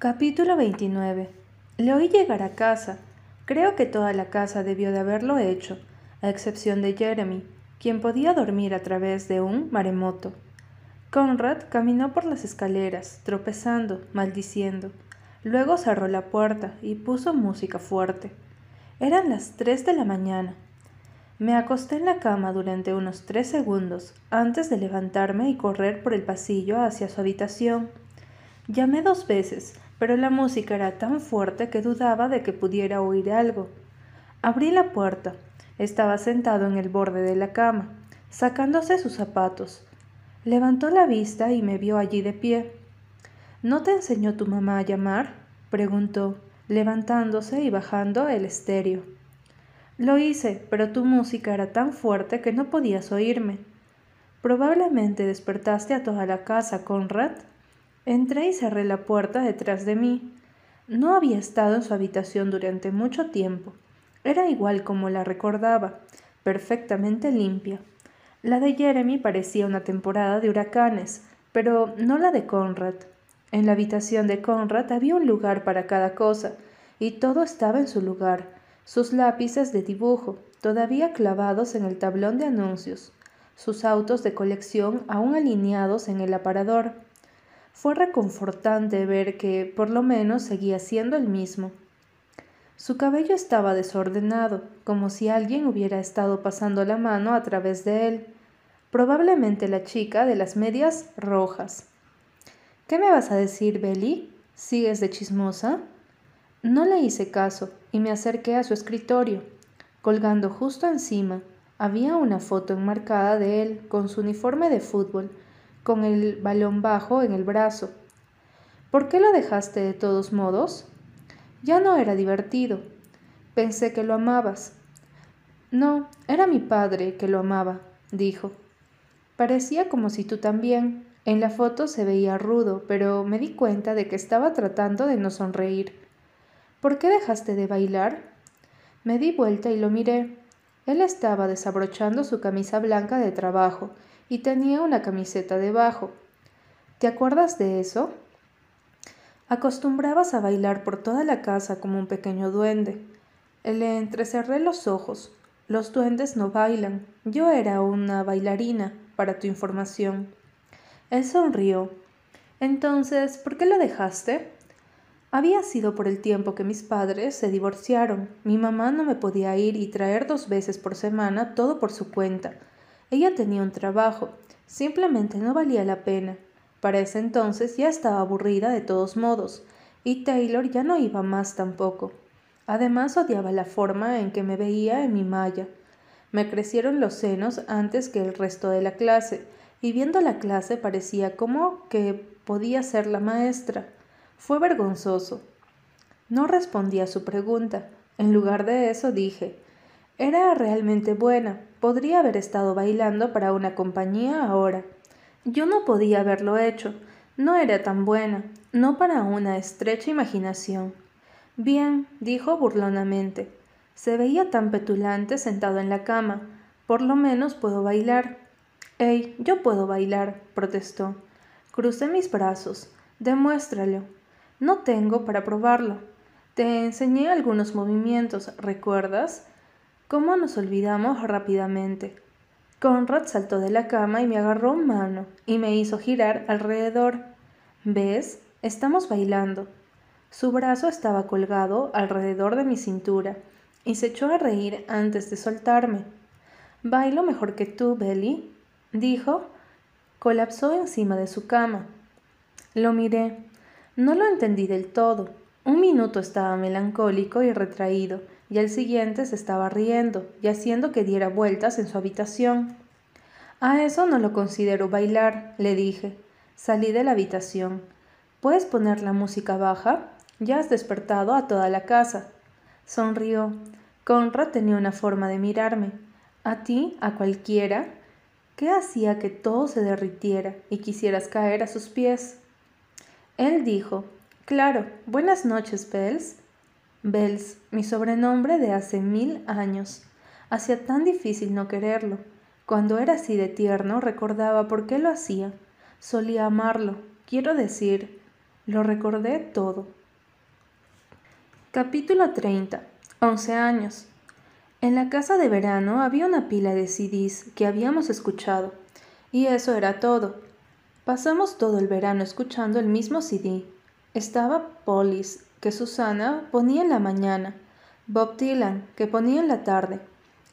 Capítulo 29. Le oí llegar a casa. Creo que toda la casa debió de haberlo hecho, a excepción de Jeremy, quien podía dormir a través de un maremoto. Conrad caminó por las escaleras, tropezando, maldiciendo. Luego cerró la puerta y puso música fuerte. Eran las tres de la mañana. Me acosté en la cama durante unos tres segundos antes de levantarme y correr por el pasillo hacia su habitación. Llamé dos veces, pero la música era tan fuerte que dudaba de que pudiera oír algo. Abrí la puerta. Estaba sentado en el borde de la cama, sacándose sus zapatos. Levantó la vista y me vio allí de pie. ¿No te enseñó tu mamá a llamar? preguntó, levantándose y bajando el estéreo. Lo hice, pero tu música era tan fuerte que no podías oírme. Probablemente despertaste a toda la casa, Conrad. Entré y cerré la puerta detrás de mí. No había estado en su habitación durante mucho tiempo. Era igual como la recordaba, perfectamente limpia. La de Jeremy parecía una temporada de huracanes, pero no la de Conrad. En la habitación de Conrad había un lugar para cada cosa, y todo estaba en su lugar sus lápices de dibujo todavía clavados en el tablón de anuncios, sus autos de colección aún alineados en el aparador. Fue reconfortante ver que por lo menos seguía siendo el mismo. Su cabello estaba desordenado, como si alguien hubiera estado pasando la mano a través de él, probablemente la chica de las medias rojas. ¿Qué me vas a decir, Belly? ¿Sigues de chismosa? No le hice caso y me acerqué a su escritorio. Colgando justo encima había una foto enmarcada de él con su uniforme de fútbol, con el balón bajo en el brazo. ¿Por qué lo dejaste de todos modos? Ya no era divertido. Pensé que lo amabas. No, era mi padre que lo amaba, dijo. Parecía como si tú también. En la foto se veía rudo, pero me di cuenta de que estaba tratando de no sonreír. ¿Por qué dejaste de bailar? Me di vuelta y lo miré. Él estaba desabrochando su camisa blanca de trabajo y tenía una camiseta debajo. ¿Te acuerdas de eso? Acostumbrabas a bailar por toda la casa como un pequeño duende. Le entrecerré los ojos. Los duendes no bailan. Yo era una bailarina, para tu información. Él sonrió. Entonces, ¿por qué lo dejaste? Había sido por el tiempo que mis padres se divorciaron. Mi mamá no me podía ir y traer dos veces por semana todo por su cuenta. Ella tenía un trabajo. Simplemente no valía la pena. Para ese entonces ya estaba aburrida de todos modos, y Taylor ya no iba más tampoco. Además odiaba la forma en que me veía en mi malla. Me crecieron los senos antes que el resto de la clase, y viendo la clase parecía como que podía ser la maestra. Fue vergonzoso. No respondí a su pregunta. En lugar de eso dije, era realmente buena. Podría haber estado bailando para una compañía ahora. Yo no podía haberlo hecho. No era tan buena, no para una estrecha imaginación. Bien, dijo burlonamente. Se veía tan petulante sentado en la cama. Por lo menos puedo bailar. Ey, yo puedo bailar, protestó. Crucé mis brazos. Demuéstralo. No tengo para probarlo. Te enseñé algunos movimientos, ¿recuerdas? ¿Cómo nos olvidamos rápidamente? Conrad saltó de la cama y me agarró mano y me hizo girar alrededor. ¿Ves? Estamos bailando. Su brazo estaba colgado alrededor de mi cintura y se echó a reír antes de soltarme. Bailo mejor que tú, Belly, dijo. Colapsó encima de su cama. Lo miré. No lo entendí del todo. Un minuto estaba melancólico y retraído, y al siguiente se estaba riendo y haciendo que diera vueltas en su habitación. A eso no lo considero bailar, le dije. Salí de la habitación. ¿Puedes poner la música baja? Ya has despertado a toda la casa. Sonrió. Conrad tenía una forma de mirarme. A ti, a cualquiera. ¿Qué hacía que todo se derritiera y quisieras caer a sus pies? Él dijo, Claro, buenas noches, Bells. Bells, mi sobrenombre de hace mil años. Hacía tan difícil no quererlo. Cuando era así de tierno recordaba por qué lo hacía. Solía amarlo, quiero decir, Lo recordé todo. Capítulo 30. 11 años. En la casa de verano había una pila de CDs que habíamos escuchado, y eso era todo. Pasamos todo el verano escuchando el mismo CD. Estaba Police, que Susana ponía en la mañana, Bob Dylan, que ponía en la tarde,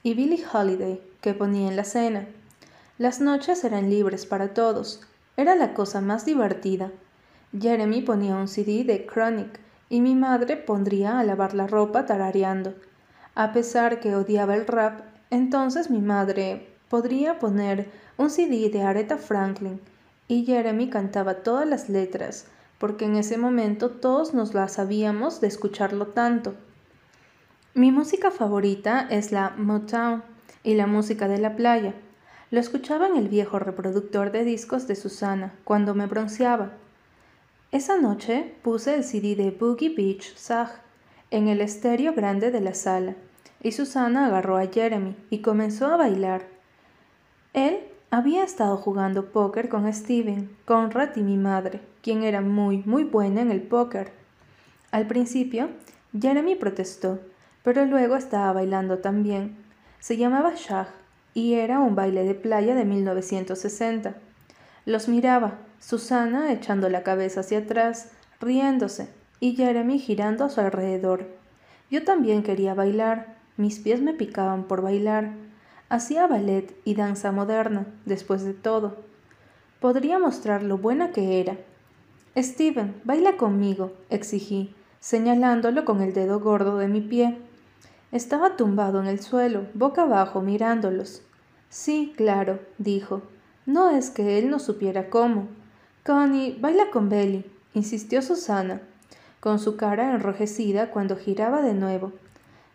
y Billie Holiday, que ponía en la cena. Las noches eran libres para todos. Era la cosa más divertida. Jeremy ponía un CD de Chronic y mi madre pondría a lavar la ropa tarareando. A pesar que odiaba el rap, entonces mi madre podría poner un CD de Aretha Franklin y Jeremy cantaba todas las letras, porque en ese momento todos nos las sabíamos de escucharlo tanto. Mi música favorita es la Motown y la música de la playa. Lo escuchaba en el viejo reproductor de discos de Susana cuando me bronceaba. Esa noche puse el CD de Boogie Beach Sag en el estéreo grande de la sala y Susana agarró a Jeremy y comenzó a bailar. Él había estado jugando póker con Steven, Conrad y mi madre, quien era muy, muy buena en el póker. Al principio, Jeremy protestó, pero luego estaba bailando también. Se llamaba Shag y era un baile de playa de 1960. Los miraba, Susana echando la cabeza hacia atrás, riéndose, y Jeremy girando a su alrededor. Yo también quería bailar, mis pies me picaban por bailar. Hacía ballet y danza moderna, después de todo. Podría mostrar lo buena que era. Steven, baila conmigo, exigí, señalándolo con el dedo gordo de mi pie. Estaba tumbado en el suelo, boca abajo, mirándolos. Sí, claro, dijo. No es que él no supiera cómo. Connie, baila con Belly, insistió Susana, con su cara enrojecida cuando giraba de nuevo.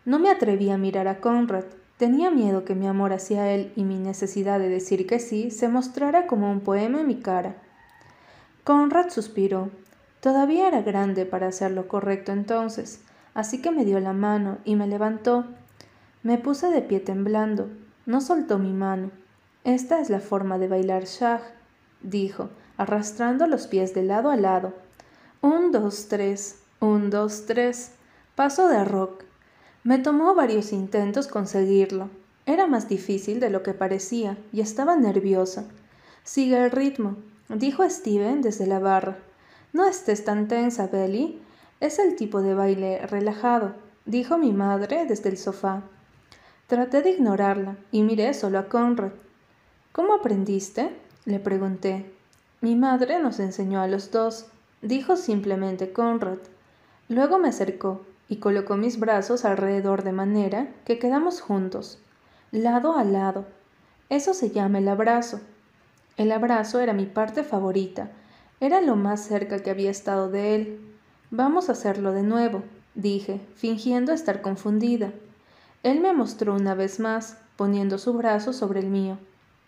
No me atreví a mirar a Conrad. Tenía miedo que mi amor hacia él y mi necesidad de decir que sí se mostrara como un poema en mi cara. Conrad suspiró. Todavía era grande para hacer lo correcto entonces, así que me dio la mano y me levantó. Me puse de pie temblando. No soltó mi mano. Esta es la forma de bailar shag, dijo, arrastrando los pies de lado a lado. Un, dos, tres, un, dos, tres. Paso de rock. Me tomó varios intentos conseguirlo. Era más difícil de lo que parecía y estaba nerviosa. Sigue el ritmo, dijo Steven desde la barra. No estés tan tensa, Belly. Es el tipo de baile relajado, dijo mi madre desde el sofá. Traté de ignorarla y miré solo a Conrad. ¿Cómo aprendiste? le pregunté. Mi madre nos enseñó a los dos, dijo simplemente Conrad. Luego me acercó y colocó mis brazos alrededor de manera que quedamos juntos, lado a lado. Eso se llama el abrazo. El abrazo era mi parte favorita, era lo más cerca que había estado de él. Vamos a hacerlo de nuevo, dije, fingiendo estar confundida. Él me mostró una vez más, poniendo su brazo sobre el mío.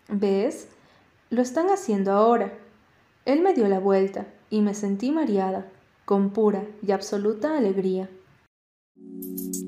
¿Ves? Lo están haciendo ahora. Él me dio la vuelta y me sentí mareada, con pura y absoluta alegría. Thank you.